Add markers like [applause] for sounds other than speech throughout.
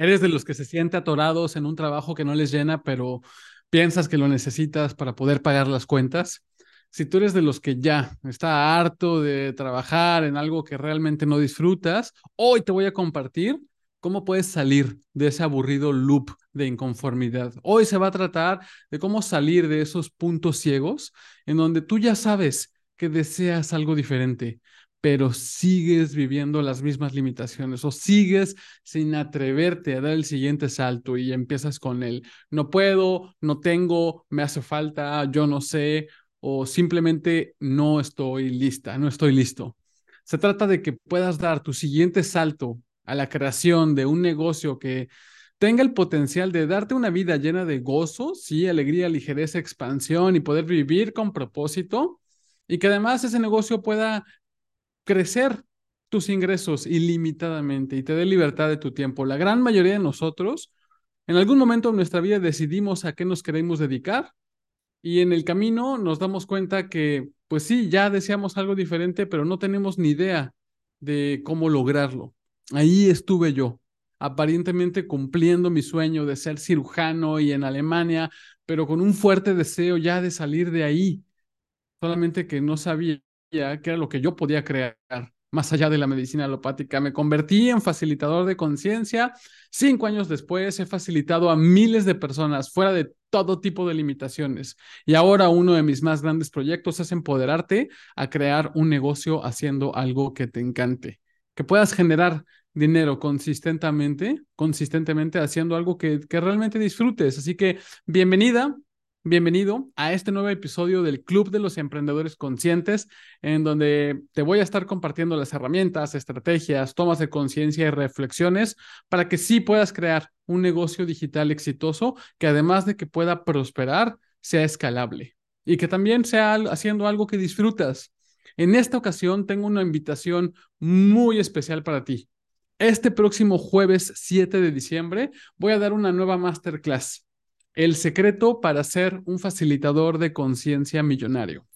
¿Eres de los que se siente atorados en un trabajo que no les llena, pero piensas que lo necesitas para poder pagar las cuentas? Si tú eres de los que ya está harto de trabajar en algo que realmente no disfrutas, hoy te voy a compartir cómo puedes salir de ese aburrido loop de inconformidad. Hoy se va a tratar de cómo salir de esos puntos ciegos en donde tú ya sabes que deseas algo diferente, pero sigues viviendo las mismas limitaciones o sigues sin atreverte a dar el siguiente salto y empiezas con el no puedo, no tengo, me hace falta, yo no sé o simplemente no estoy lista, no estoy listo. Se trata de que puedas dar tu siguiente salto a la creación de un negocio que tenga el potencial de darte una vida llena de gozo, sí, alegría, ligereza, expansión y poder vivir con propósito y que además ese negocio pueda crecer tus ingresos ilimitadamente y te dé libertad de tu tiempo. La gran mayoría de nosotros, en algún momento de nuestra vida decidimos a qué nos queremos dedicar y en el camino nos damos cuenta que, pues sí, ya deseamos algo diferente, pero no tenemos ni idea de cómo lograrlo. Ahí estuve yo, aparentemente cumpliendo mi sueño de ser cirujano y en Alemania, pero con un fuerte deseo ya de salir de ahí, solamente que no sabía qué era lo que yo podía crear más allá de la medicina alopática. Me convertí en facilitador de conciencia. Cinco años después he facilitado a miles de personas fuera de todo tipo de limitaciones. Y ahora uno de mis más grandes proyectos es empoderarte a crear un negocio haciendo algo que te encante, que puedas generar dinero consistentemente, consistentemente haciendo algo que, que realmente disfrutes. Así que bienvenida, Bienvenido a este nuevo episodio del Club de los Emprendedores Conscientes, en donde te voy a estar compartiendo las herramientas, estrategias, tomas de conciencia y reflexiones para que sí puedas crear un negocio digital exitoso que además de que pueda prosperar, sea escalable y que también sea haciendo algo que disfrutas. En esta ocasión tengo una invitación muy especial para ti. Este próximo jueves 7 de diciembre voy a dar una nueva masterclass el secreto para ser un facilitador de conciencia millonario.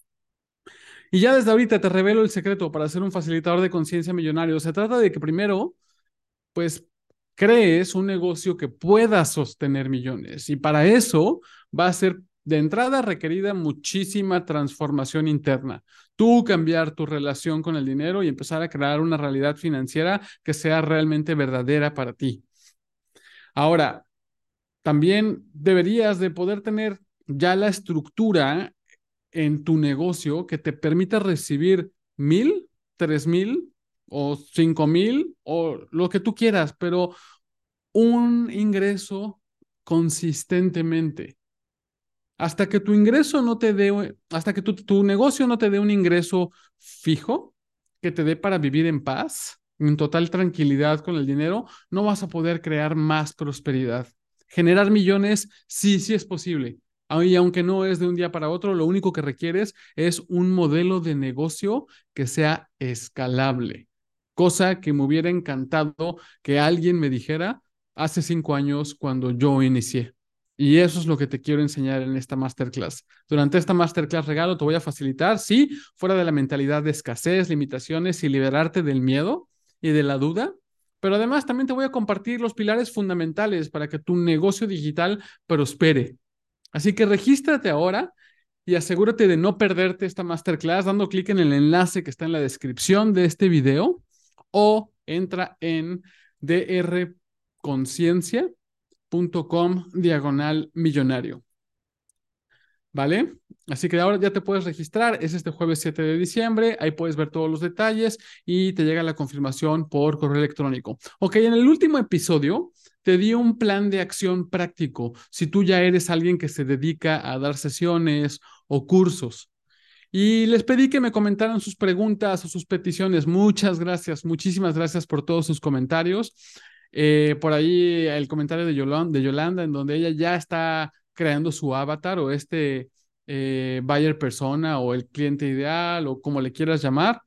Y ya desde ahorita te revelo el secreto para ser un facilitador de conciencia millonario. Se trata de que primero, pues, crees un negocio que pueda sostener millones. Y para eso va a ser de entrada requerida muchísima transformación interna. Tú cambiar tu relación con el dinero y empezar a crear una realidad financiera que sea realmente verdadera para ti. Ahora, también deberías de poder tener ya la estructura en tu negocio que te permita recibir mil, tres mil o cinco mil o lo que tú quieras, pero un ingreso consistentemente. Hasta que tu ingreso no te dé, hasta que tu, tu negocio no te dé un ingreso fijo que te dé para vivir en paz, en total tranquilidad con el dinero, no vas a poder crear más prosperidad. Generar millones, sí, sí es posible. Y aunque no es de un día para otro, lo único que requieres es un modelo de negocio que sea escalable. Cosa que me hubiera encantado que alguien me dijera hace cinco años cuando yo inicié. Y eso es lo que te quiero enseñar en esta masterclass. Durante esta masterclass regalo te voy a facilitar, sí, fuera de la mentalidad de escasez, limitaciones y liberarte del miedo y de la duda, pero además también te voy a compartir los pilares fundamentales para que tu negocio digital prospere. Así que regístrate ahora y asegúrate de no perderte esta masterclass dando clic en el enlace que está en la descripción de este video o entra en drconciencia.com diagonal millonario. ¿Vale? Así que ahora ya te puedes registrar, es este jueves 7 de diciembre, ahí puedes ver todos los detalles y te llega la confirmación por correo electrónico. Ok, en el último episodio te di un plan de acción práctico si tú ya eres alguien que se dedica a dar sesiones o cursos. Y les pedí que me comentaran sus preguntas o sus peticiones. Muchas gracias, muchísimas gracias por todos sus comentarios. Eh, por ahí el comentario de Yolanda, de Yolanda, en donde ella ya está creando su avatar o este eh, buyer persona o el cliente ideal o como le quieras llamar.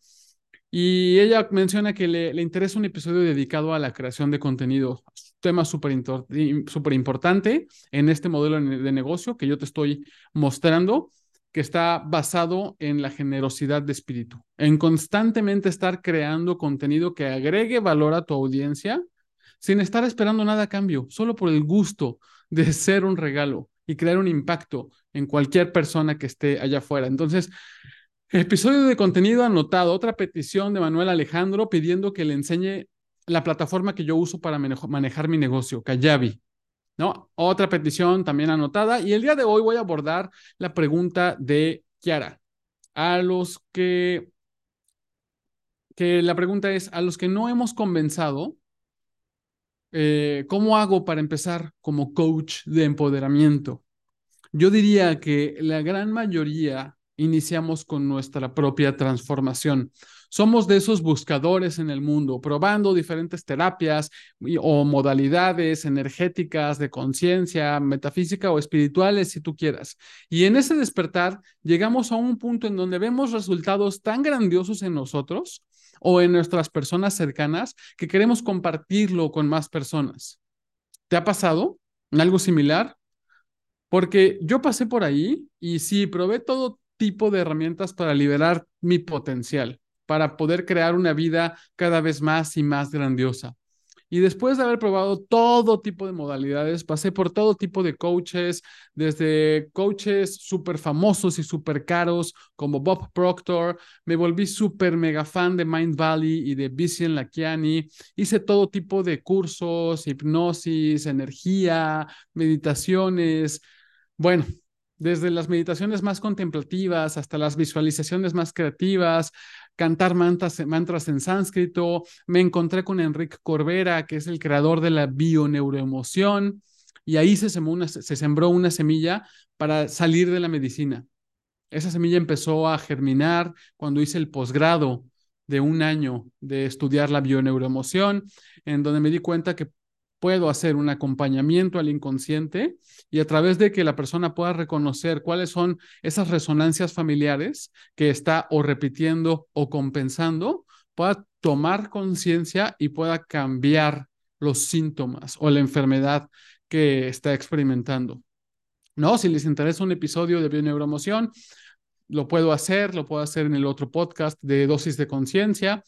Y ella menciona que le, interesa un episodio dedicado a la creación de contenido, tema súper importante en este modelo de negocio que yo te estoy mostrando, que está basado en la generosidad de espíritu, en constantemente estar creando contenido que agregue valor a tu audiencia sin estar esperando nada a cambio, solo por el gusto de ser un regalo y crear un impacto en cualquier persona que esté allá afuera. Entonces, episodio de contenido anotado, otra petición de Manuel Alejandro pidiendo que le enseñe la plataforma que yo uso para manejar mi negocio, Kayabi. ¿No? Otra petición también anotada. Y el día de hoy voy a abordar la pregunta de Kiara. A los que, que la pregunta es, a los que no hemos convencido, eh, ¿cómo hago para empezar como coach de empoderamiento? Yo diría que la gran mayoría iniciamos con nuestra propia transformación. Somos de esos buscadores en el mundo, probando diferentes terapias o modalidades energéticas de conciencia, metafísica o espirituales, si tú quieras. Y en ese despertar llegamos a un punto en donde vemos resultados tan grandiosos en nosotros o en nuestras personas cercanas que queremos compartirlo con más personas. ¿Te ha pasado algo similar? Porque yo pasé por ahí y sí, probé todo tipo de herramientas para liberar mi potencial, para poder crear una vida cada vez más y más grandiosa. Y después de haber probado todo tipo de modalidades, pasé por todo tipo de coaches, desde coaches súper famosos y súper caros como Bob Proctor, me volví súper mega fan de Mind Valley y de Vishen Lakiani, hice todo tipo de cursos, hipnosis, energía, meditaciones. Bueno, desde las meditaciones más contemplativas hasta las visualizaciones más creativas, cantar mantras, en sánscrito. Me encontré con Enrique Corbera, que es el creador de la bioneuroemoción, y ahí se sembró, una, se sembró una semilla para salir de la medicina. Esa semilla empezó a germinar cuando hice el posgrado de un año de estudiar la bioneuroemoción, en donde me di cuenta que puedo hacer un acompañamiento al inconsciente y a través de que la persona pueda reconocer cuáles son esas resonancias familiares que está o repitiendo o compensando, pueda tomar conciencia y pueda cambiar los síntomas o la enfermedad que está experimentando. ¿No? Si les interesa un episodio de bioneuroemoción, lo puedo hacer, lo puedo hacer en el otro podcast de dosis de conciencia.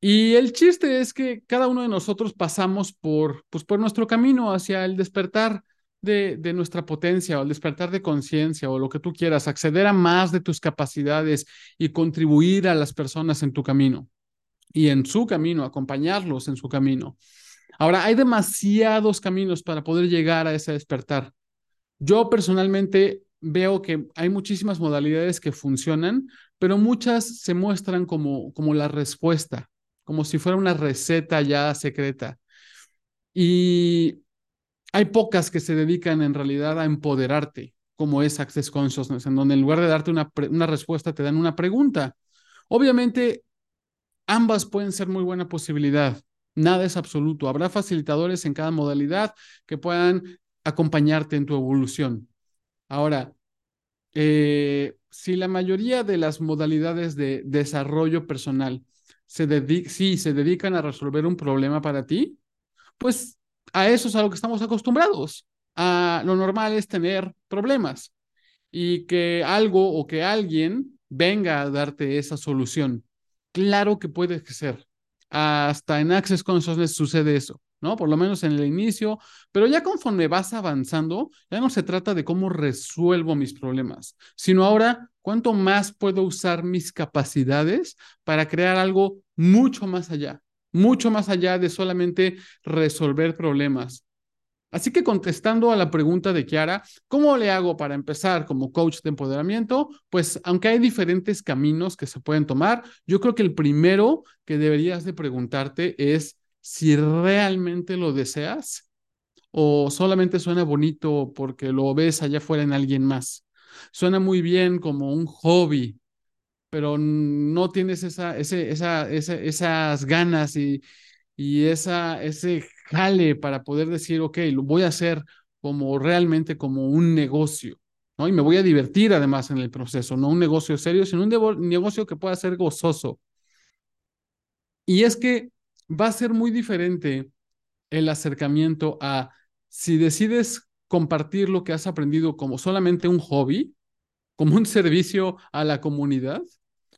Y el chiste es que cada uno de nosotros pasamos por, pues, por nuestro camino hacia el despertar de, de nuestra potencia o el despertar de conciencia o lo que tú quieras, acceder a más de tus capacidades y contribuir a las personas en tu camino y en su camino, acompañarlos en su camino. Ahora, hay demasiados caminos para poder llegar a ese despertar. Yo personalmente veo que hay muchísimas modalidades que funcionan, pero muchas se muestran como, como la respuesta, como si fuera una receta ya secreta. Y hay pocas que se dedican en realidad a empoderarte, como es Access Consciousness, en donde en lugar de darte una, una respuesta, te dan una pregunta. Obviamente, ambas pueden ser muy buena posibilidad. Nada es absoluto. Habrá facilitadores en cada modalidad que puedan acompañarte en tu evolución. Ahora, eh, si la mayoría de las modalidades de desarrollo personal se sí se dedican a resolver un problema para ti, pues a eso es a lo que estamos acostumbrados. A lo normal es tener problemas y que algo o que alguien venga a darte esa solución. Claro que puede ser. Hasta en Access Consciousness sucede eso. ¿No? Por lo menos en el inicio, pero ya conforme vas avanzando, ya no se trata de cómo resuelvo mis problemas, sino ahora cuánto más puedo usar mis capacidades para crear algo mucho más allá, mucho más allá de solamente resolver problemas. Así que contestando a la pregunta de Kiara, ¿cómo le hago para empezar como coach de empoderamiento? Pues aunque hay diferentes caminos que se pueden tomar, yo creo que el primero que deberías de preguntarte es si realmente lo deseas o solamente suena bonito porque lo ves allá afuera en alguien más. Suena muy bien como un hobby, pero no tienes esa, ese, esa, esas ganas y, y esa, ese jale para poder decir, ok, lo voy a hacer como realmente como un negocio. ¿no? Y me voy a divertir además en el proceso, no un negocio serio, sino un negocio que pueda ser gozoso. Y es que va a ser muy diferente el acercamiento a si decides compartir lo que has aprendido como solamente un hobby, como un servicio a la comunidad,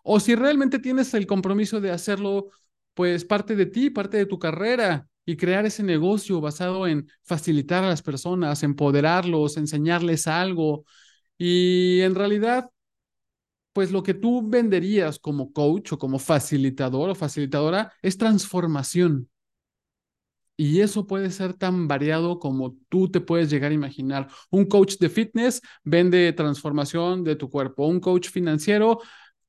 o si realmente tienes el compromiso de hacerlo pues parte de ti, parte de tu carrera y crear ese negocio basado en facilitar a las personas, empoderarlos, enseñarles algo. Y en realidad, pues lo que tú venderías como coach o como facilitador o facilitadora es transformación. Y eso puede ser tan variado como tú te puedes llegar a imaginar. Un coach de fitness vende transformación de tu cuerpo. Un coach financiero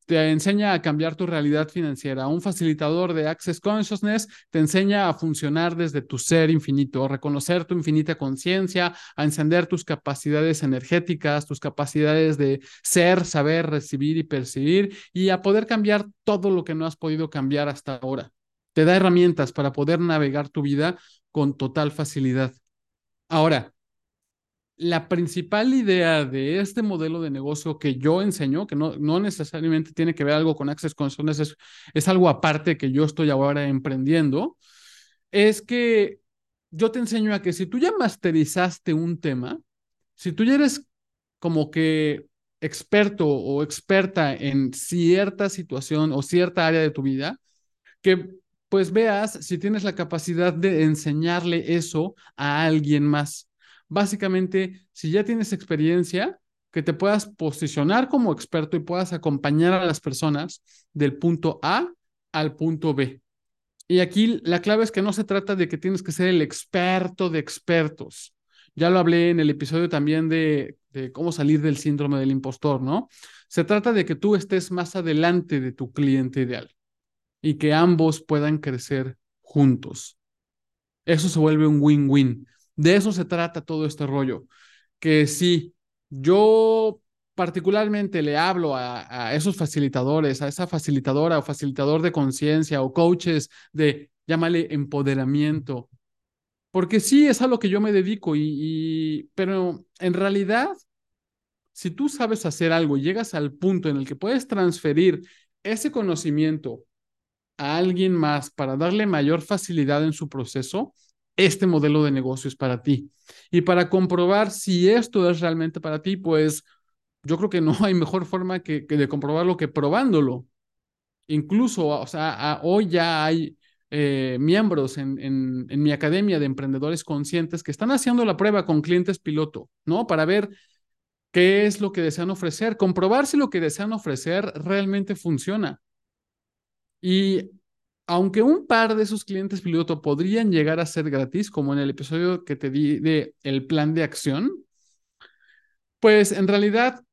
te enseña a cambiar tu realidad financiera. Un facilitador de Access Consciousness te enseña a funcionar desde tu ser infinito, a reconocer tu infinita conciencia, a encender tus capacidades energéticas, tus capacidades de ser, saber, recibir y percibir y a poder cambiar todo lo que no has podido cambiar hasta ahora. Te da herramientas para poder navegar tu vida con total facilidad. Ahora, la principal idea de este modelo de negocio que yo enseño, que no, no necesariamente tiene que ver algo con Access Consciousness, es, es algo aparte que yo estoy ahora emprendiendo, es que yo te enseño a que si tú ya masterizaste un tema, si tú ya eres como que experto o experta en cierta situación o cierta área de tu vida, que pues veas si tienes la capacidad de enseñarle eso a alguien más básicamente, si ya tienes experiencia, que te puedas posicionar como experto y puedas acompañar a las personas del punto A al punto B. Y aquí la clave es que no se trata de que tienes que ser el experto de expertos. Ya lo hablé en el episodio también de, cómo salir del síndrome del impostor, ¿no? Se trata de que tú estés más adelante de tu cliente ideal y que ambos puedan crecer juntos. Eso se vuelve un win-win. De eso se trata todo este rollo. Que si yo particularmente le hablo a, esos facilitadores, a esa facilitadora o facilitador de conciencia o coaches de, llámale empoderamiento, porque sí es a lo que yo me dedico y, pero en realidad, si tú sabes hacer algo y llegas al punto en el que puedes transferir ese conocimiento a alguien más para darle mayor facilidad en su proceso, este modelo de negocio es para ti. Y para comprobar si esto es realmente para ti, pues yo creo que no hay mejor forma que, de comprobarlo que probándolo. Incluso, o sea, hoy ya hay eh, miembros en, en, en, mi academia de emprendedores conscientes que están haciendo la prueba con clientes piloto, ¿no? Para ver qué es lo que desean ofrecer, comprobar si lo que desean ofrecer realmente funciona. Y aunque un par de esos clientes piloto podrían llegar a ser gratis, como en el episodio que te di de el plan de acción, pues en realidad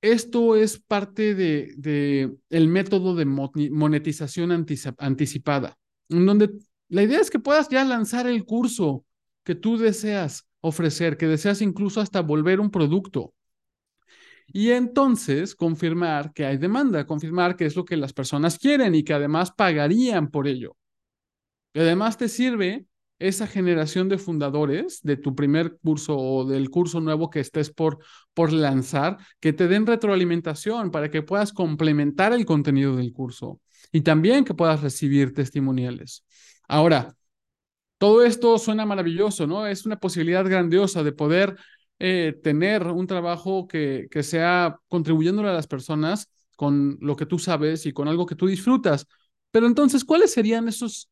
esto es parte de, el método de monetización anticipada, en donde la idea es que puedas ya lanzar el curso que tú deseas ofrecer, que deseas incluso hasta volver un producto. Y entonces confirmar que hay demanda, confirmar que es lo que las personas quieren y que además pagarían por ello. Y además te sirve esa generación de fundadores de tu primer curso o del curso nuevo que estés por, por lanzar, que te den retroalimentación para que puedas complementar el contenido del curso y también que puedas recibir testimoniales. Ahora, todo esto suena maravilloso, ¿no? Es una posibilidad grandiosa de poder eh, tener un trabajo que, que sea contribuyéndole a las personas con lo que tú sabes y con algo que tú disfrutas. Pero entonces, ¿cuáles serían esos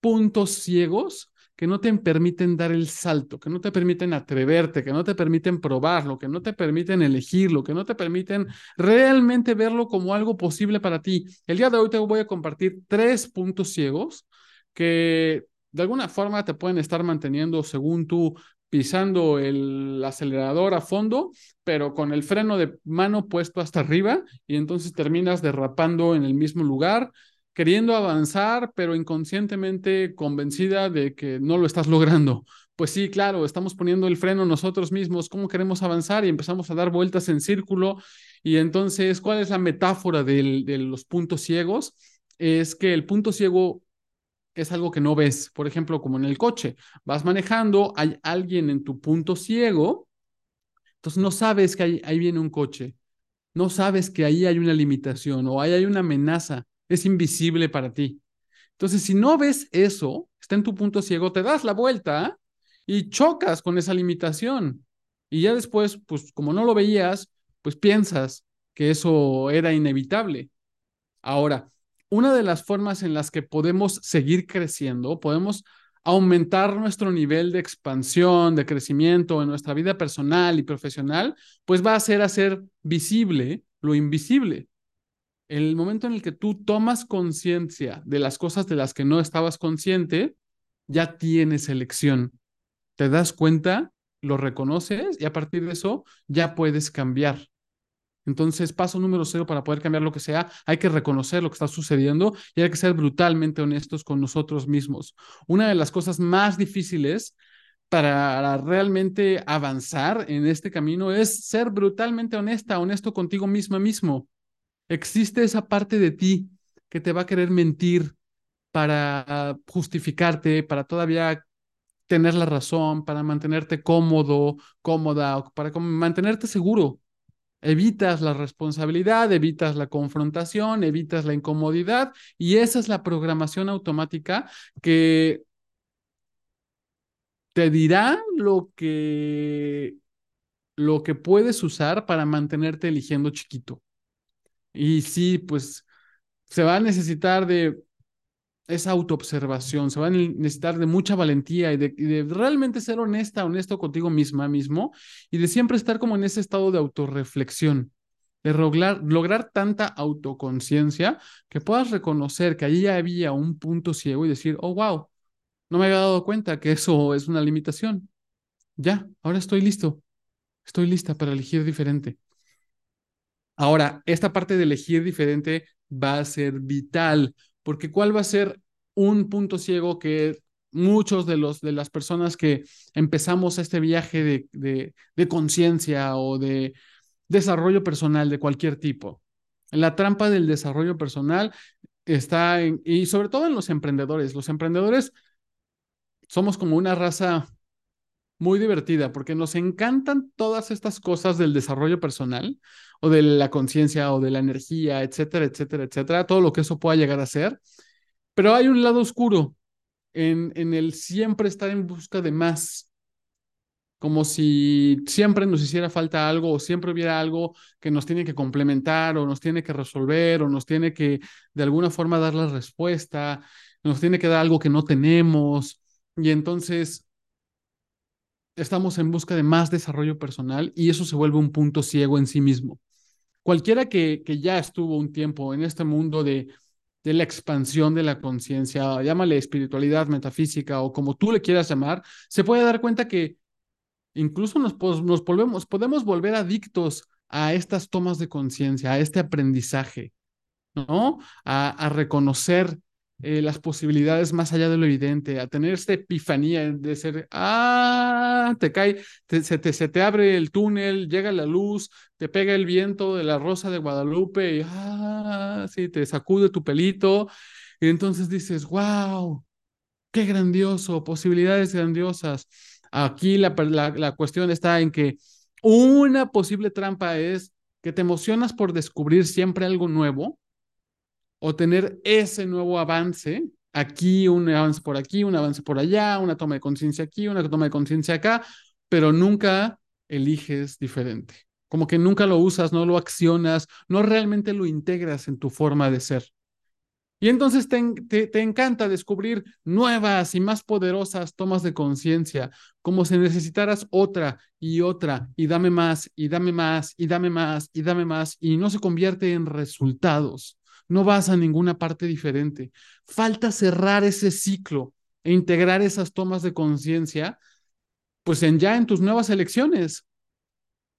puntos ciegos que no te permiten dar el salto, que no te permiten atreverte, que no te permiten probarlo, que no te permiten elegirlo, que no te permiten realmente verlo como algo posible para ti? El día de hoy te voy a compartir tres puntos ciegos que de alguna forma te pueden estar manteniendo según tú pisando el acelerador a fondo, pero con el freno de mano puesto hasta arriba y entonces terminas derrapando en el mismo lugar, queriendo avanzar, pero inconscientemente convencida de que no lo estás logrando. Pues sí, claro, estamos poniendo el freno nosotros mismos, ¿cómo queremos avanzar? Y empezamos a dar vueltas en círculo. Y entonces, ¿cuál es la metáfora de los puntos ciegos? Es que el punto ciego es algo que no ves. Por ejemplo, como en el coche, vas manejando, hay alguien en tu punto ciego, entonces no sabes que ahí, viene un coche, no sabes que ahí hay una limitación o ahí hay una amenaza, es invisible para ti. Entonces, si no ves eso, está en tu punto ciego, te das la vuelta y chocas con esa limitación. Y ya después, pues como no lo veías, pues piensas que eso era inevitable. Ahora, una de las formas en las que podemos seguir creciendo, podemos aumentar nuestro nivel de expansión, de crecimiento en nuestra vida personal y profesional, pues va a ser hacer visible lo invisible. El momento en el que tú tomas conciencia de las cosas de las que no estabas consciente, ya tienes elección. Te das cuenta, lo reconoces y a partir de eso ya puedes cambiar. Entonces, paso número cero para poder cambiar lo que sea, hay que reconocer lo que está sucediendo y hay que ser brutalmente honestos con nosotros mismos. Una de las cosas más difíciles para realmente avanzar en este camino es ser brutalmente honesta, honesto contigo misma mismo. Existe esa parte de ti que te va a querer mentir para justificarte, para todavía tener la razón, para mantenerte cómodo, cómoda, para mantenerte seguro. Evitas la responsabilidad, evitas la confrontación, evitas la incomodidad y esa es la programación automática que te dirá lo que lo que puedes usar para mantenerte eligiendo chiquito. Y sí, pues se va a necesitar de esa autoobservación, se va a necesitar de mucha valentía y de, realmente ser honesta, honesto contigo misma, mismo, y de siempre estar como en ese estado de autorreflexión, de lograr, lograr tanta autoconciencia que puedas reconocer que allí había un punto ciego y decir, oh, wow, no me había dado cuenta que eso es una limitación. Ya, ahora estoy listo, estoy lista para elegir diferente. Ahora, esta parte de elegir diferente va a ser vital porque ¿cuál va a ser un punto ciego que muchos de, los, de las personas que empezamos este viaje de, de, conciencia o de desarrollo personal de cualquier tipo? La trampa del desarrollo personal está y sobre todo en los emprendedores. Los emprendedores somos como una raza muy divertida porque nos encantan todas estas cosas del desarrollo personal o de la conciencia o de la energía, etcétera, etcétera, etcétera, todo lo que eso pueda llegar a ser. Pero hay un lado oscuro en, en el siempre estar en busca de más, como si siempre nos hiciera falta algo o siempre hubiera algo que nos tiene que complementar o nos tiene que resolver o nos tiene que de alguna forma dar la respuesta, nos tiene que dar algo que no tenemos. Y entonces estamos en busca de más desarrollo personal y eso se vuelve un punto ciego en sí mismo. Cualquiera que, que ya estuvo un tiempo en este mundo de, de la expansión de la conciencia, llámale espiritualidad, metafísica o como tú le quieras llamar, se puede dar cuenta que incluso nos, nos volvemos, podemos volver adictos a estas tomas de conciencia, a este aprendizaje, ¿no? A, a reconocer eh, las posibilidades más allá de lo evidente, a tener esta epifanía de ser, ah, te cae, se, te, se te abre el túnel, llega la luz, te pega el viento de la rosa de Guadalupe y, ah, sí, te sacude tu pelito y entonces dices, wow, qué grandioso, posibilidades grandiosas. Aquí la, la, la cuestión está en que una posible trampa es que te emocionas por descubrir siempre algo nuevo o tener ese nuevo avance, aquí un avance por aquí, un avance por allá, una toma de conciencia aquí, una toma de conciencia acá, pero nunca eliges diferente. Como que nunca lo usas, no lo accionas, no realmente lo integras en tu forma de ser. Y entonces te, encanta descubrir nuevas y más poderosas tomas de conciencia, como si necesitaras otra y otra, y dame más, y dame más, y dame más, y dame más, y no se convierte en resultados no vas a ninguna parte diferente. Falta cerrar ese ciclo e integrar esas tomas de conciencia, pues en ya en tus nuevas elecciones.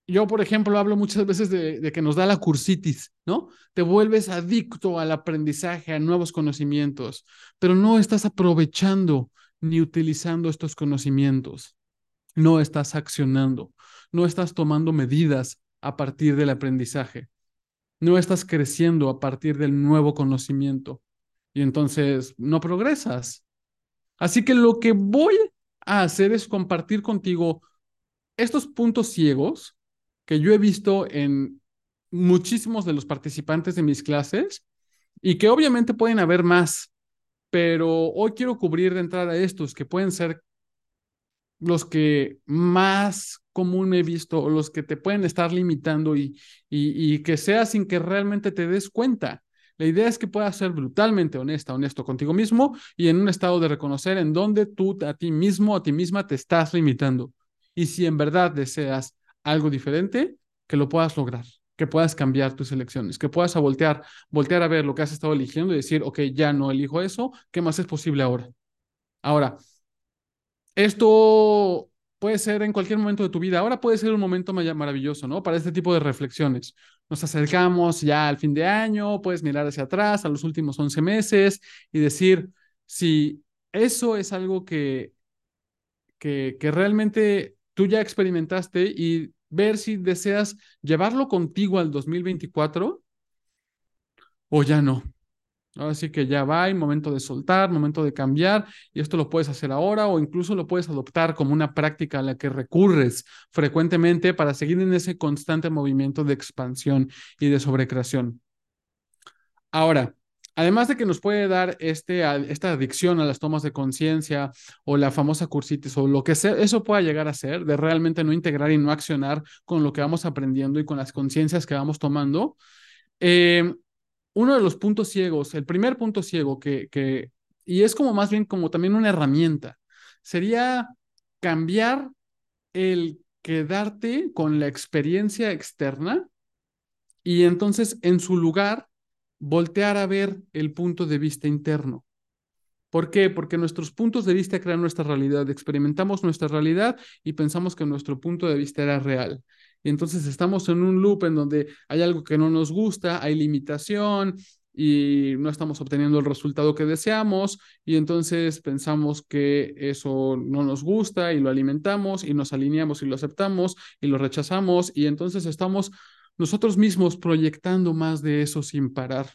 Yo, por ejemplo, hablo muchas veces de, que nos da la cursitis, ¿no? Te vuelves adicto al aprendizaje, a nuevos conocimientos, pero no estás aprovechando ni utilizando estos conocimientos. No estás accionando, no estás tomando medidas a partir del aprendizaje no estás creciendo a partir del nuevo conocimiento y entonces no progresas. Así que lo que voy a hacer es compartir contigo estos puntos ciegos que yo he visto en muchísimos de los participantes de mis clases y que obviamente pueden haber más, pero hoy quiero cubrir de entrada estos que pueden ser los que más común he visto, los que te pueden estar limitando y, y, y que sea sin que realmente te des cuenta. La idea es que puedas ser brutalmente honesta, honesto contigo mismo y en un estado de reconocer en dónde tú a ti mismo, a ti misma te estás limitando. Y si en verdad deseas algo diferente, que lo puedas lograr, que puedas cambiar tus elecciones, que puedas a voltear, voltear a ver lo que has estado eligiendo y decir, ok, ya no elijo eso, ¿qué más es posible ahora? Ahora, esto puede ser en cualquier momento de tu vida. Ahora puede ser un momento maravilloso, ¿no? Para este tipo de reflexiones. Nos acercamos ya al fin de año, puedes mirar hacia atrás, a los últimos 11 meses y decir si eso es algo que, que, que realmente tú ya experimentaste y ver si deseas llevarlo contigo al 2024 o ya no. Así que ya va, hay momento de soltar, momento de cambiar, y esto lo puedes hacer ahora o incluso lo puedes adoptar como una práctica a la que recurres frecuentemente para seguir en ese constante movimiento de expansión y de sobrecreación. Ahora, además de que nos puede dar este, esta adicción a las tomas de conciencia o la famosa cursitis o lo que sea, eso pueda llegar a ser, de realmente no integrar y no accionar con lo que vamos aprendiendo y con las conciencias que vamos tomando. Eh, uno de los puntos ciegos, el primer punto ciego que, y es como más bien como también una herramienta, sería cambiar el quedarte con la experiencia externa y entonces en su lugar voltear a ver el punto de vista interno. ¿Por qué? Porque nuestros puntos de vista crean nuestra realidad, experimentamos nuestra realidad y pensamos que nuestro punto de vista era real. Y entonces estamos en un loop en donde hay algo que no nos gusta, hay limitación y no estamos obteniendo el resultado que deseamos y entonces pensamos que eso no nos gusta y lo alimentamos y nos alineamos y lo aceptamos y lo rechazamos y entonces estamos nosotros mismos proyectando más de eso sin parar.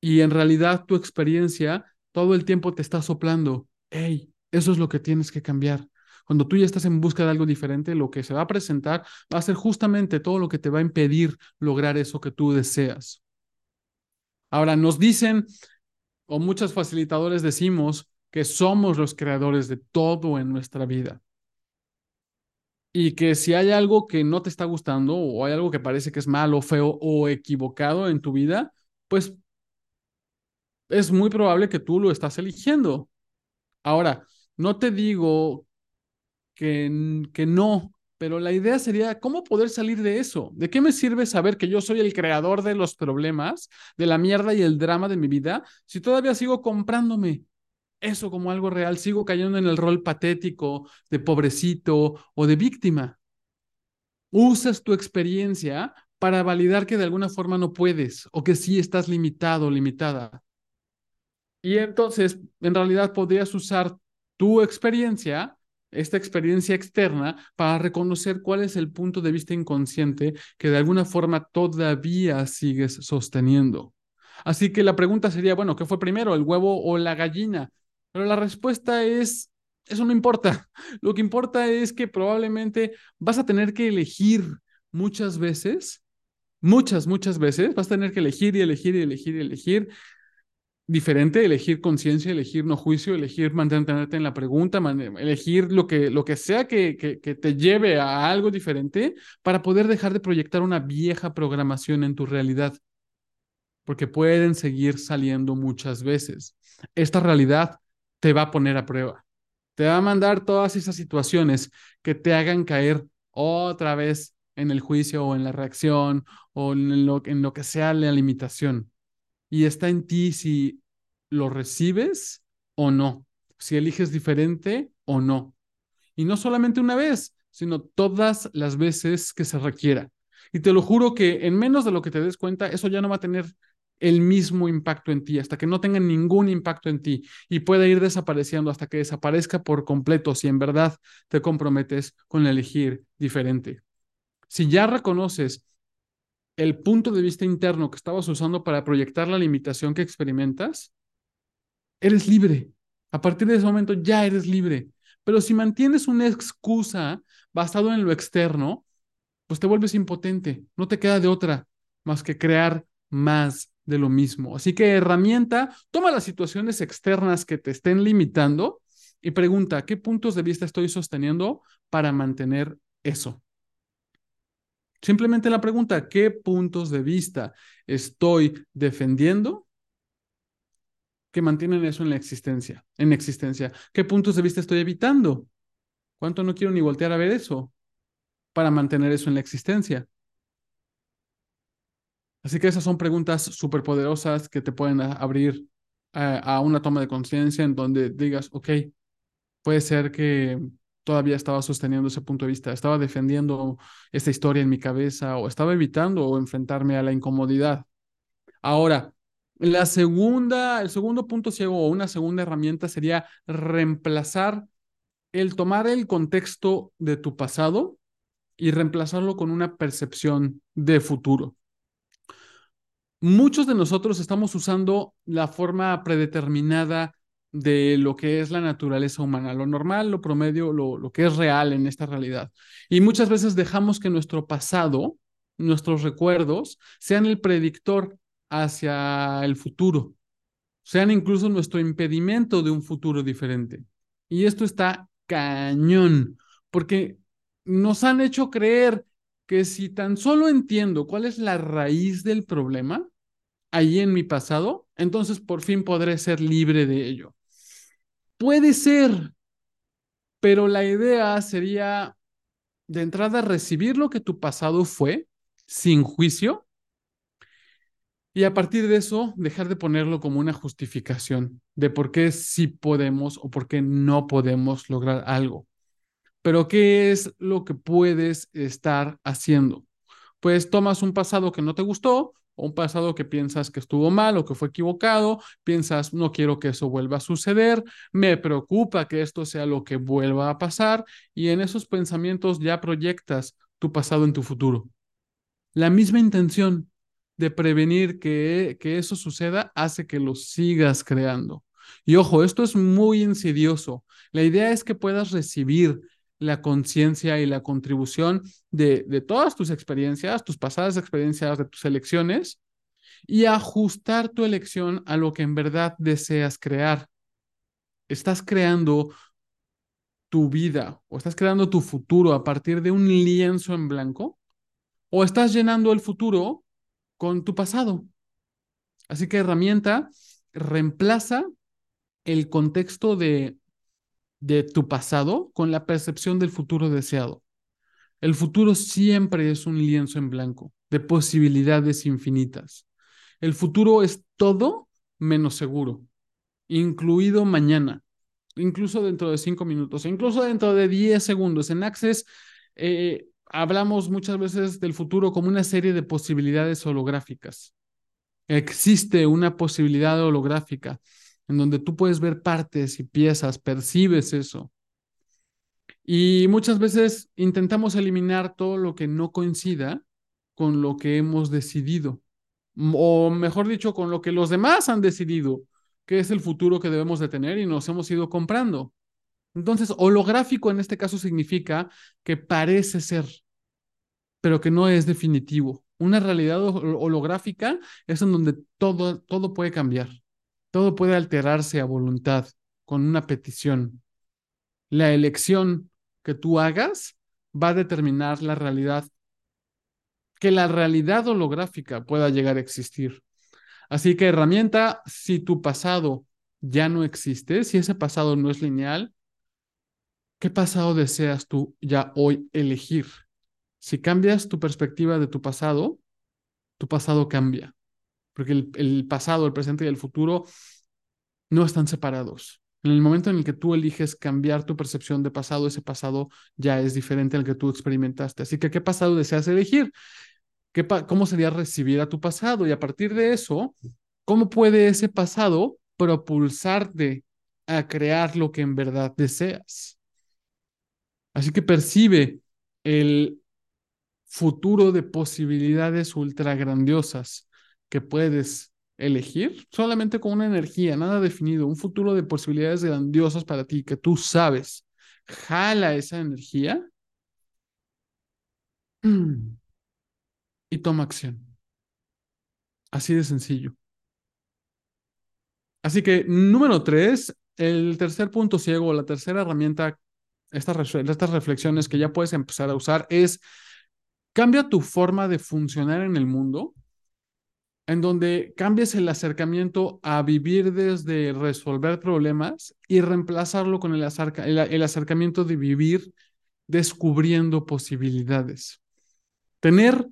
Y en realidad tu experiencia todo el tiempo te está soplando, hey, eso es lo que tienes que cambiar. Cuando tú ya estás en busca de algo diferente, lo que se va a presentar va a ser justamente todo lo que te va a impedir lograr eso que tú deseas. Ahora, nos dicen, o muchos facilitadores decimos, que somos los creadores de todo en nuestra vida. Y que si hay algo que no te está gustando o hay algo que parece que es malo, feo o equivocado en tu vida, pues es muy probable que tú lo estás eligiendo. Ahora, no te digo que, no, pero la idea sería cómo poder salir de eso. ¿De qué me sirve saber que yo soy el creador de los problemas, de la mierda y el drama de mi vida, si todavía sigo comprándome eso como algo real, sigo cayendo en el rol patético de pobrecito o de víctima? Usas tu experiencia para validar que de alguna forma no puedes o que sí estás limitado o limitada. Y entonces, en realidad, podrías usar tu experiencia esta experiencia externa para reconocer cuál es el punto de vista inconsciente que de alguna forma todavía sigues sosteniendo. Así que la pregunta sería, bueno, ¿qué fue primero, el huevo o la gallina? Pero la respuesta es, eso no importa. [laughs] Lo que importa es que probablemente vas a tener que elegir muchas veces, muchas, muchas veces, vas a tener que elegir y elegir y elegir y elegir diferente, elegir conciencia, elegir no juicio, elegir mantenerte en la pregunta, elegir lo que, lo que sea que, que, que, te lleve a algo diferente para poder dejar de proyectar una vieja programación en tu realidad. Porque pueden seguir saliendo muchas veces. Esta realidad te va a poner a prueba. Te va a mandar todas esas situaciones que te hagan caer otra vez en el juicio o en la reacción o en lo, en lo que sea la limitación y está en ti si lo recibes o no, si eliges diferente o no. Y no solamente una vez, sino todas las veces que se requiera. Y te lo juro que en menos de lo que te des cuenta, eso ya no va a tener el mismo impacto en ti, hasta que no tenga ningún impacto en ti y pueda ir desapareciendo hasta que desaparezca por completo si en verdad te comprometes con elegir diferente. Si ya reconoces el punto de vista interno que estabas usando para proyectar la limitación que experimentas, eres libre. A partir de ese momento ya eres libre. Pero si mantienes una excusa basado en lo externo, pues te vuelves impotente. No te queda de otra más que crear más de lo mismo. Así que herramienta, toma las situaciones externas que te estén limitando y pregunta, ¿qué puntos de vista estoy sosteniendo para mantener eso? Simplemente la pregunta, ¿qué puntos de vista estoy defendiendo que mantienen eso en la existencia, en existencia? ¿Qué puntos de vista estoy evitando? ¿Cuánto no quiero ni voltear a ver eso para mantener eso en la existencia? Así que esas son preguntas súper poderosas que te pueden abrir a, una toma de conciencia en donde digas, ok, puede ser que todavía estaba sosteniendo ese punto de vista, estaba defendiendo esta historia en mi cabeza o estaba evitando o enfrentarme a la incomodidad. Ahora, la segunda, el segundo punto ciego o una segunda herramienta sería reemplazar el tomar el contexto de tu pasado y reemplazarlo con una percepción de futuro. Muchos de nosotros estamos usando la forma predeterminada de lo que es la naturaleza humana, lo normal, lo promedio, lo, lo que es real en esta realidad. Y muchas veces dejamos que nuestro pasado, nuestros recuerdos, sean el predictor hacia el futuro, sean incluso nuestro impedimento de un futuro diferente. Y esto está cañón, porque nos han hecho creer que si tan solo entiendo cuál es la raíz del problema, ahí en mi pasado, entonces por fin podré ser libre de ello. Puede ser, pero la idea sería de entrada recibir lo que tu pasado fue sin juicio y a partir de eso dejar de ponerlo como una justificación de por qué sí podemos o por qué no podemos lograr algo. Pero ¿qué es lo que puedes estar haciendo? Pues tomas un pasado que no te gustó, un pasado que piensas que estuvo mal o que fue equivocado, piensas, no quiero que eso vuelva a suceder, me preocupa que esto sea lo que vuelva a pasar y en esos pensamientos ya proyectas tu pasado en tu futuro. La misma intención de prevenir que, que eso suceda hace que lo sigas creando. Y ojo, esto es muy insidioso. La idea es que puedas recibir la conciencia y la contribución de, de todas tus experiencias, tus pasadas experiencias, de tus elecciones, y ajustar tu elección a lo que en verdad deseas crear. Estás creando tu vida o estás creando tu futuro a partir de un lienzo en blanco o estás llenando el futuro con tu pasado. Así que herramienta reemplaza el contexto de de tu pasado con la percepción del futuro deseado. El futuro siempre es un lienzo en blanco de posibilidades infinitas. El futuro es todo menos seguro, incluido mañana, incluso dentro de cinco minutos, incluso dentro de diez segundos. En Access eh, hablamos muchas veces del futuro como una serie de posibilidades holográficas. Existe una posibilidad holográfica en donde tú puedes ver partes y piezas, percibes eso. Y muchas veces intentamos eliminar todo lo que no coincida con lo que hemos decidido, o mejor dicho, con lo que los demás han decidido, que es el futuro que debemos de tener y nos hemos ido comprando. Entonces, holográfico en este caso significa que parece ser, pero que no es definitivo. Una realidad holográfica es en donde todo, todo puede cambiar. Todo puede alterarse a voluntad con una petición. La elección que tú hagas va a determinar la realidad, que la realidad holográfica pueda llegar a existir. Así que herramienta, si tu pasado ya no existe, si ese pasado no es lineal, ¿qué pasado deseas tú ya hoy elegir? Si cambias tu perspectiva de tu pasado, tu pasado cambia porque el, pasado, el presente y el futuro no están separados. En el momento en el que tú eliges cambiar tu percepción de pasado, ese pasado ya es diferente al que tú experimentaste. Así que, ¿qué pasado deseas elegir? ¿Qué ¿Cómo sería recibir a tu pasado? Y a partir de eso, ¿cómo puede ese pasado propulsarte a crear lo que en verdad deseas? Así que percibe el futuro de posibilidades ultra grandiosas que puedes elegir solamente con una energía, nada definido, un futuro de posibilidades grandiosas para ti que tú sabes. Jala esa energía y toma acción. Así de sencillo. Así que número tres, el tercer punto ciego, la tercera herramienta, estas, estas reflexiones que ya puedes empezar a usar es cambia tu forma de funcionar en el mundo, en donde cambies el acercamiento a vivir desde resolver problemas y reemplazarlo con el, el acercamiento de vivir descubriendo posibilidades. Tener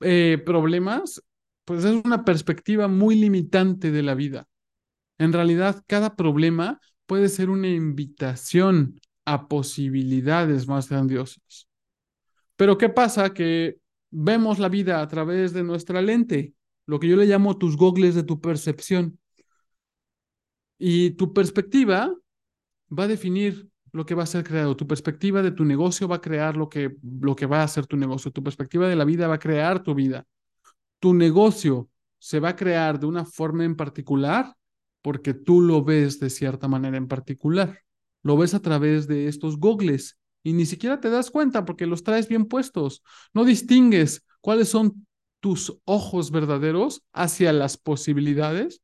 eh, problemas, pues es una perspectiva muy limitante de la vida. En realidad, cada problema puede ser una invitación a posibilidades más grandiosas. Pero ¿qué pasa? Que vemos la vida a través de nuestra lente, lo que yo le llamo tus gogles de tu percepción. Y tu perspectiva va a definir lo que va a ser creado. Tu perspectiva de tu negocio va a crear lo que, lo que va a ser tu negocio. Tu perspectiva de la vida va a crear tu vida. Tu negocio se va a crear de una forma en particular porque tú lo ves de cierta manera en particular. Lo ves a través de estos gogles y ni siquiera te das cuenta porque los traes bien puestos. No distingues cuáles son tus ojos verdaderos hacia las posibilidades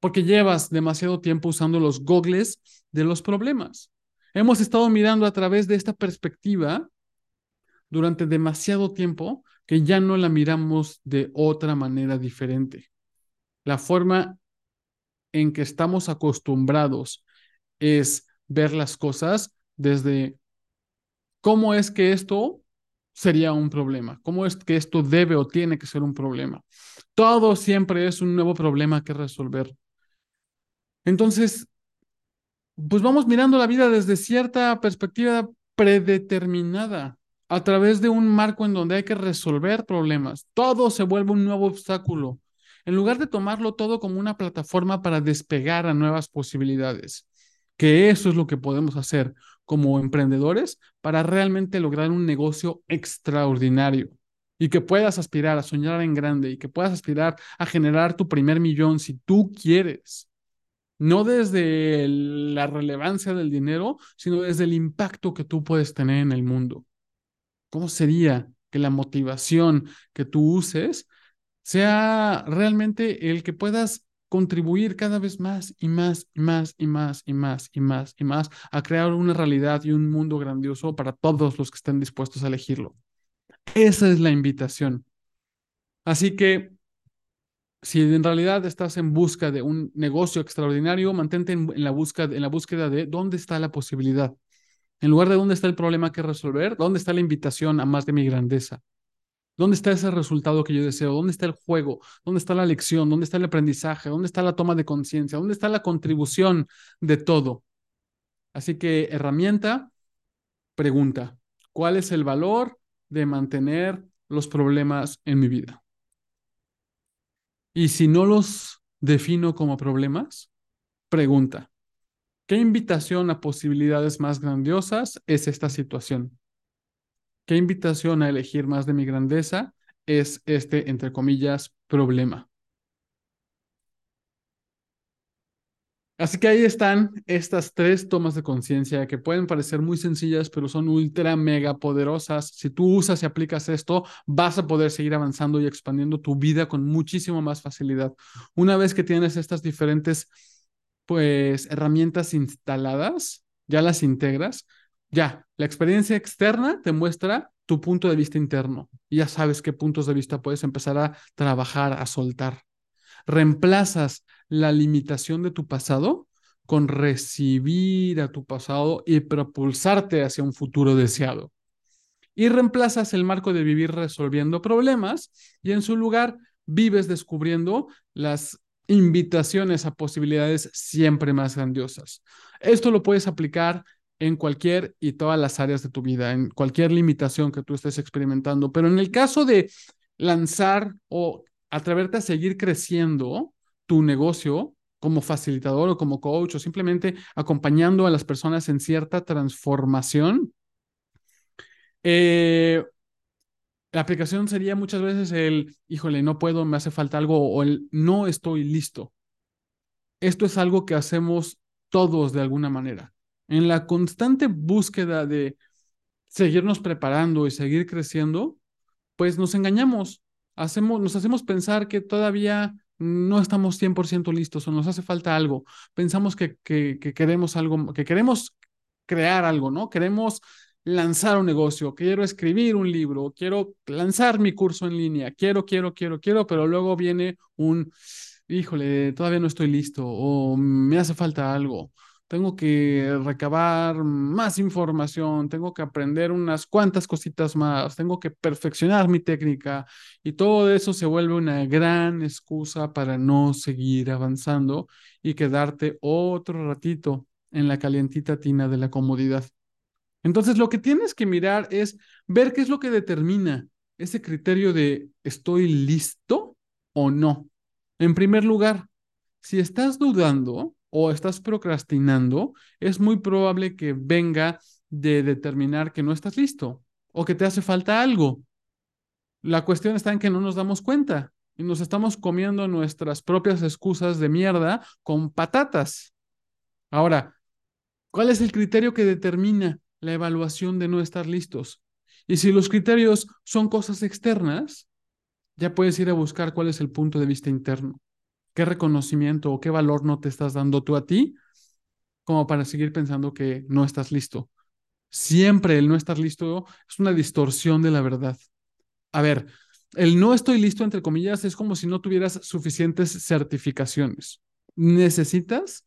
porque llevas demasiado tiempo usando los gogles de los problemas. Hemos estado mirando a través de esta perspectiva durante demasiado tiempo que ya no la miramos de otra manera diferente. La forma en que estamos acostumbrados es ver las cosas desde cómo es que esto sería un problema, cómo es que esto debe o tiene que ser un problema. Todo siempre es un nuevo problema que resolver. Entonces, pues vamos mirando la vida desde cierta perspectiva predeterminada, a través de un marco en donde hay que resolver problemas. Todo se vuelve un nuevo obstáculo, en lugar de tomarlo todo como una plataforma para despegar a nuevas posibilidades, que eso es lo que podemos hacer como emprendedores para realmente lograr un negocio extraordinario y que puedas aspirar a soñar en grande y que puedas aspirar a generar tu primer millón si tú quieres no desde la relevancia del dinero, sino desde el impacto que tú puedes tener en el mundo. ¿Cómo sería que la motivación que tú uses sea realmente el que puedas contribuir cada vez más y más y más y más y más y más y más a crear una realidad y un mundo grandioso para todos los que estén dispuestos a elegirlo? Esa es la invitación. Así que si en realidad estás en busca de un negocio extraordinario, mantente en, la búsqueda, en la búsqueda de dónde está la posibilidad. En lugar de dónde está el problema que resolver, dónde está la invitación a más de mi grandeza. ¿Dónde está ese resultado que yo deseo? ¿Dónde está el juego? ¿Dónde está la lección? ¿Dónde está el aprendizaje? ¿Dónde está la toma de conciencia? ¿Dónde está la contribución de todo? Así que herramienta, pregunta, ¿cuál es el valor de mantener los problemas en mi vida? Y si no los defino como problemas, pregunta, ¿qué invitación a posibilidades más grandiosas es esta situación? ¿Qué invitación a elegir más de mi grandeza es este, entre comillas, problema? Así que ahí están estas tres tomas de conciencia que pueden parecer muy sencillas, pero son ultra mega poderosas. Si tú usas y aplicas esto, vas a poder seguir avanzando y expandiendo tu vida con muchísimo más facilidad. Una vez que tienes estas diferentes pues herramientas instaladas, ya las integras, ya, la experiencia externa te muestra tu punto de vista interno ya sabes qué puntos de vista puedes empezar a trabajar, a soltar. Reemplazas la limitación de tu pasado con recibir a tu pasado y propulsarte hacia un futuro deseado. Y reemplazas el marco de vivir resolviendo problemas y en su lugar vives descubriendo las invitaciones a posibilidades siempre más grandiosas. Esto lo puedes aplicar en cualquier y todas las áreas de tu vida, en cualquier limitación que tú estés experimentando. Pero en el caso de lanzar o atreverte a seguir creciendo, tu negocio como facilitador o como coach o simplemente acompañando a las personas en cierta transformación, eh, la aplicación sería muchas veces el, híjole, no puedo, me hace falta algo o el no estoy listo. Esto es algo que hacemos todos de alguna manera. En la constante búsqueda de seguirnos preparando y seguir creciendo, pues nos engañamos. Hacemos, nos hacemos pensar que todavía no estamos 100% listos o nos hace falta algo. Pensamos que, que, queremos algo, que queremos crear algo, ¿no? Queremos lanzar un negocio, quiero escribir un libro, quiero lanzar mi curso en línea, quiero, quiero, quiero, quiero, pero luego viene un, híjole, todavía no estoy listo o me hace falta algo tengo que recabar más información, tengo que aprender unas cuantas cositas más, tengo que perfeccionar mi técnica y todo eso se vuelve una gran excusa para no seguir avanzando y quedarte otro ratito en la calientita tina de la comodidad. Entonces, lo que tienes que mirar es ver qué es lo que determina ese criterio de estoy listo o no. En primer lugar, si estás dudando, o estás procrastinando, es muy probable que venga de determinar que no estás listo o que te hace falta algo. La cuestión está en que no nos damos cuenta y nos estamos comiendo nuestras propias excusas de mierda con patatas. Ahora, ¿cuál es el criterio que determina la evaluación de no estar listos? Y si los criterios son cosas externas, ya puedes ir a buscar cuál es el punto de vista interno qué reconocimiento o qué valor no te estás dando tú a ti como para seguir pensando que no estás listo. Siempre el no estar listo es una distorsión de la verdad. A ver, el no estoy listo, entre comillas, es como si no tuvieras suficientes certificaciones. Necesitas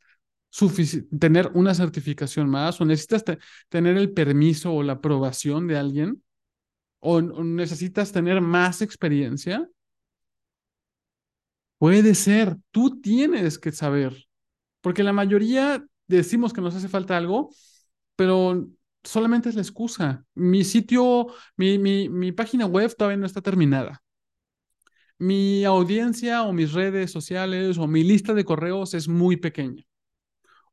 tener una certificación más o necesitas tener el permiso o la aprobación de alguien o necesitas tener más experiencia Puede ser, tú tienes que saber, porque la mayoría decimos que nos hace falta algo, pero solamente es la excusa. Mi sitio, mi, mi, mi página web todavía no está terminada. Mi audiencia o mis redes sociales o mi lista de correos es muy pequeña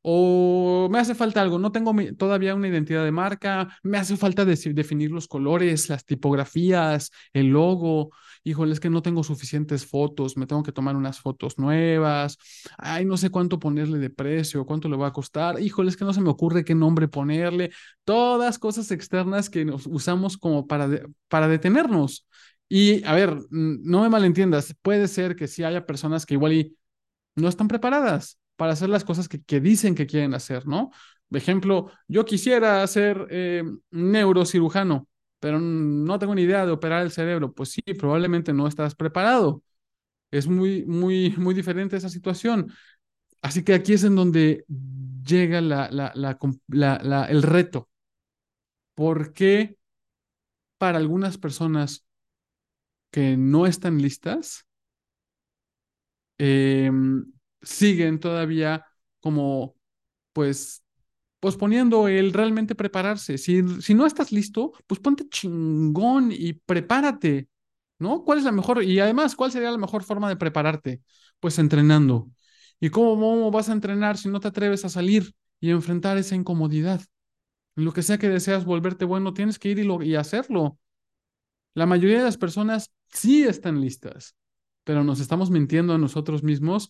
o me hace falta algo, no tengo todavía una identidad de marca, me hace falta definir los colores, las tipografías, el logo, híjole, es que no tengo suficientes fotos, me tengo que tomar unas fotos nuevas, ay, no sé cuánto ponerle de precio, cuánto le va a costar, híjole, es que no se me ocurre qué nombre ponerle, todas cosas externas que nos usamos como para, para detenernos. Y a ver, no me malentiendas, puede ser que sí haya personas que igual no están preparadas para hacer las cosas que, dicen que quieren hacer, ¿no? Por ejemplo, yo quisiera ser eh, neurocirujano, pero no tengo ni idea de operar el cerebro. Pues sí, probablemente no estás preparado. Es muy, muy, muy diferente esa situación. Así que aquí es en donde llega el reto. ¿Por qué para algunas personas que no están listas, eh, siguen todavía como, pues, posponiendo el realmente prepararse. Si, si no estás listo, pues ponte chingón y prepárate, ¿no? ¿Cuál es la mejor? Y además, ¿cuál sería la mejor forma de prepararte? Pues entrenando. ¿Y cómo vas a entrenar si no te atreves a salir y enfrentar esa incomodidad? Lo que sea que deseas volverte bueno, tienes que ir y hacerlo. La mayoría de las personas sí están listas, pero nos estamos mintiendo a nosotros mismos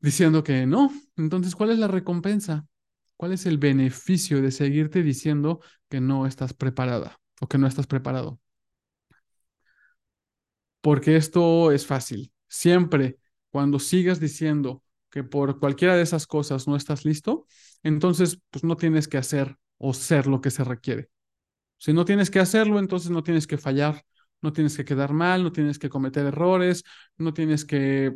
diciendo que no. Entonces, ¿cuál es la recompensa? ¿Cuál es el beneficio de seguirte diciendo que no estás preparada o que no estás preparado? Porque esto es fácil. Siempre cuando sigas diciendo que por cualquiera de esas cosas no estás listo, entonces pues no tienes que hacer o ser lo que se requiere. Si no tienes que hacerlo, entonces no tienes que fallar, no tienes que quedar mal, no tienes que cometer errores, no tienes que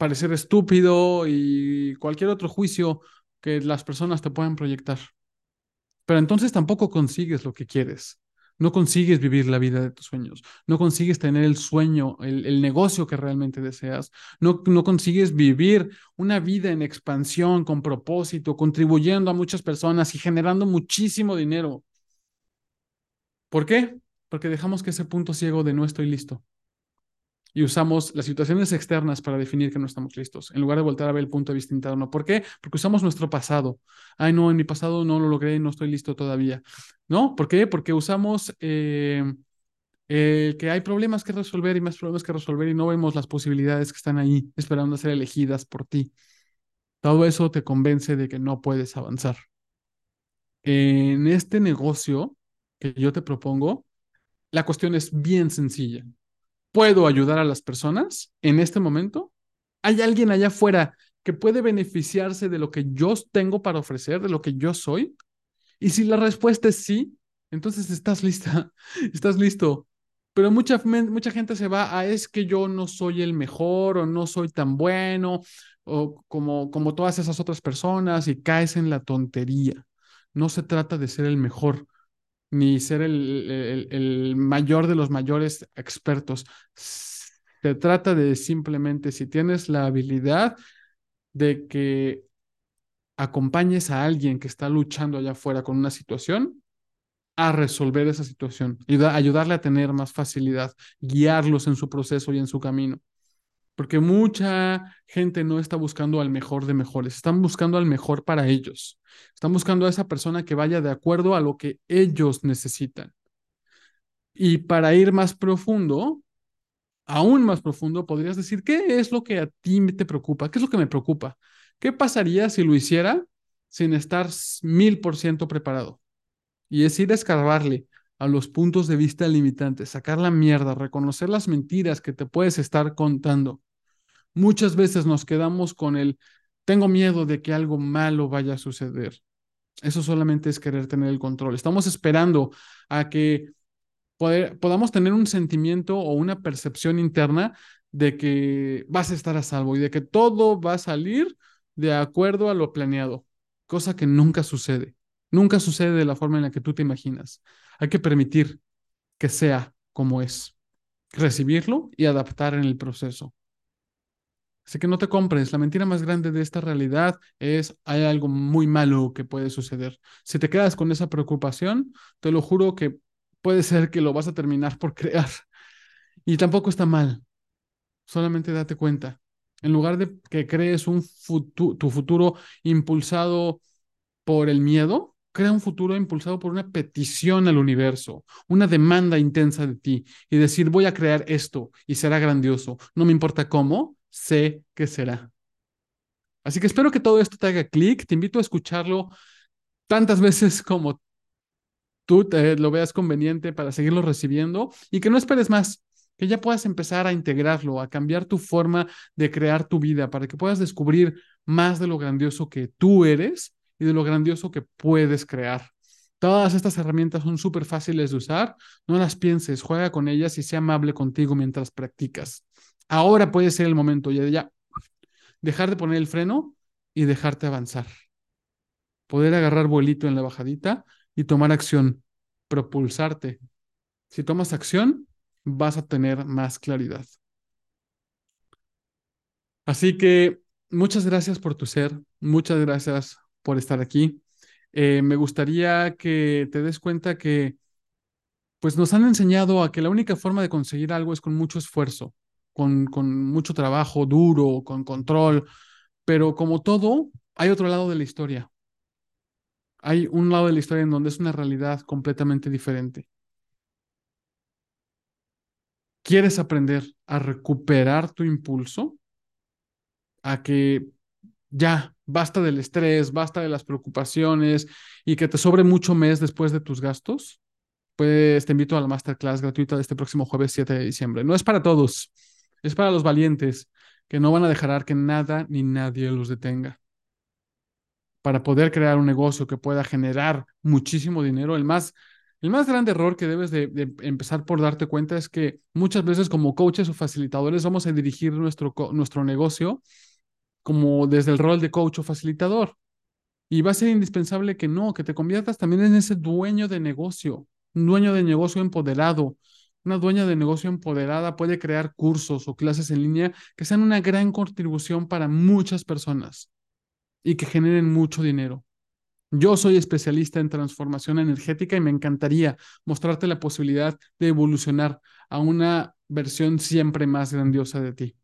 parecer estúpido y cualquier otro juicio que las personas te puedan proyectar. Pero entonces tampoco consigues lo que quieres. No consigues vivir la vida de tus sueños. No consigues tener el sueño, el, negocio que realmente deseas. No, no consigues vivir una vida en expansión, con propósito, contribuyendo a muchas personas y generando muchísimo dinero. ¿Por qué? Porque dejamos que ese punto ciego de no estoy listo y usamos las situaciones externas para definir que no estamos listos, en lugar de volver a ver el punto de vista interno. ¿Por qué? Porque usamos nuestro pasado. Ay, no, en mi pasado no lo logré, no estoy listo todavía. ¿No? ¿Por qué? Porque usamos eh, que hay problemas que resolver y más problemas que resolver y no vemos las posibilidades que están ahí esperando a ser elegidas por ti. Todo eso te convence de que no puedes avanzar. En este negocio que yo te propongo, la cuestión es bien sencilla puedo ayudar a las personas en este momento? ¿Hay alguien allá afuera que puede beneficiarse de lo que yo tengo para ofrecer, de lo que yo soy? Y si la respuesta es sí, entonces estás lista, [laughs] estás listo. Pero mucha, mucha gente se va a es que yo no soy el mejor o no soy tan bueno o como, como todas esas otras personas y caes en la tontería. No se trata de ser el mejor ni ser el, el, mayor de los mayores expertos. Se trata de simplemente si tienes la habilidad de que acompañes a alguien que está luchando allá afuera con una situación a resolver esa situación ayudarle a tener más facilidad, guiarlos en su proceso y en su camino. Porque mucha gente no está buscando al mejor de mejores, están buscando al mejor para ellos. Están buscando a esa persona que vaya de acuerdo a lo que ellos necesitan. Y para ir más profundo, aún más profundo, podrías decir, ¿qué es lo que a ti te preocupa? ¿Qué es lo que me preocupa? ¿Qué pasaría si lo hiciera sin estar mil por ciento preparado? Y es ir a escarbarle a los puntos de vista limitantes, sacar la mierda, reconocer las mentiras que te puedes estar contando. Muchas veces nos quedamos con el, tengo miedo de que algo malo vaya a suceder. Eso solamente es querer tener el control. Estamos esperando a que podamos tener un sentimiento o una percepción interna de que vas a estar a salvo y de que todo va a salir de acuerdo a lo planeado, cosa que nunca sucede. Nunca sucede de la forma en la que tú te imaginas. Hay que permitir que sea como es, recibirlo y adaptar en el proceso. Así que no te compres. La mentira más grande de esta realidad es hay algo muy malo que puede suceder. Si te quedas con esa preocupación, te lo juro que puede ser que lo vas a terminar por [laughs] crear. Y tampoco está mal. Solamente date cuenta. En lugar de que crees un tu futuro impulsado por el miedo, crea un futuro impulsado por una petición al universo, una demanda intensa de ti y decir, voy a crear esto y será grandioso. No me importa cómo, sé que será. Así que espero que todo esto te haga clic. Te invito a escucharlo tantas veces [laughs] como tú lo veas conveniente para seguirlo recibiendo y que no esperes más, que ya puedas empezar a integrarlo, a cambiar tu forma de crear tu vida para que puedas descubrir más de lo grandioso que tú eres y de lo grandioso que puedes crear. Todas estas herramientas son súper fáciles de usar. No las pienses, juega con ellas y sea amable contigo mientras practicas. Ahora puede ser el momento ya de ya dejar de poner el freno y dejarte avanzar. Poder agarrar vuelito en la bajadita y tomar acción, propulsarte. Si tomas acción, vas a tener más claridad. Así que muchas gracias por tu ser, muchas gracias por estar aquí. Eh, me gustaría que te des cuenta que pues nos han enseñado a que la única forma de conseguir algo es con mucho esfuerzo, con, mucho trabajo duro, con control, pero como todo, hay otro lado de la historia. Hay un lado de la historia en donde es una realidad completamente diferente. ¿Quieres aprender a recuperar tu impulso? A que ya, basta del estrés, basta de las preocupaciones y que te sobre mucho mes después de tus gastos, pues te invito a la masterclass gratuita de este próximo jueves 7 de diciembre. No es para todos, es para los valientes que no van a dejar que nada ni nadie los detenga. Para poder crear un negocio que pueda generar muchísimo dinero, el más, el más grande error que debes de, empezar por darte cuenta es que muchas veces como coaches o facilitadores vamos a dirigir nuestro, nuestro negocio como desde el rol de coach o facilitador. Y va a ser indispensable que no, que te conviertas también en ese dueño de negocio, un dueño de negocio empoderado. Una dueña de negocio empoderada puede crear cursos o clases en línea que sean una gran contribución para muchas personas y que generen mucho dinero. Yo soy especialista en transformación energética y me encantaría mostrarte la posibilidad de evolucionar a una versión siempre más grandiosa de ti.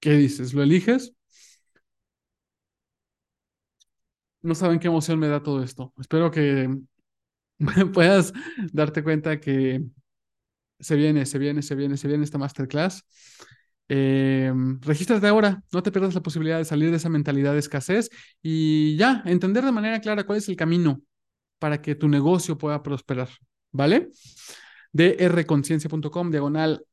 ¿Qué dices? ¿Lo eliges? No saben qué emoción me da todo esto. Espero que [laughs] puedas darte cuenta que se viene, se viene, se viene, se viene esta masterclass. Eh, regístrate ahora, no te pierdas la posibilidad de salir de esa mentalidad de escasez y ya, entender de manera clara cuál es el camino para que tu negocio pueda prosperar, ¿vale? drconciencia.com, diagonal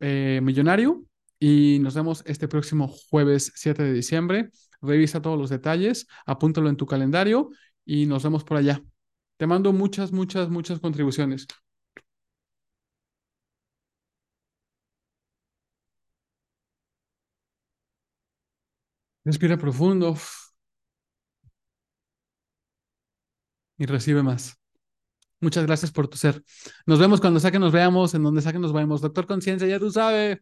eh, millonario y nos vemos este próximo jueves 7 de diciembre. Revisa todos los detalles, apúntalo en tu calendario y nos vemos por allá. Te mando muchas, muchas, muchas contribuciones. Respira profundo y recibe más. Muchas gracias por tu ser. Nos vemos cuando sea que nos veamos, en donde sea que nos vemos. Doctor Conciencia, ya tú sabes.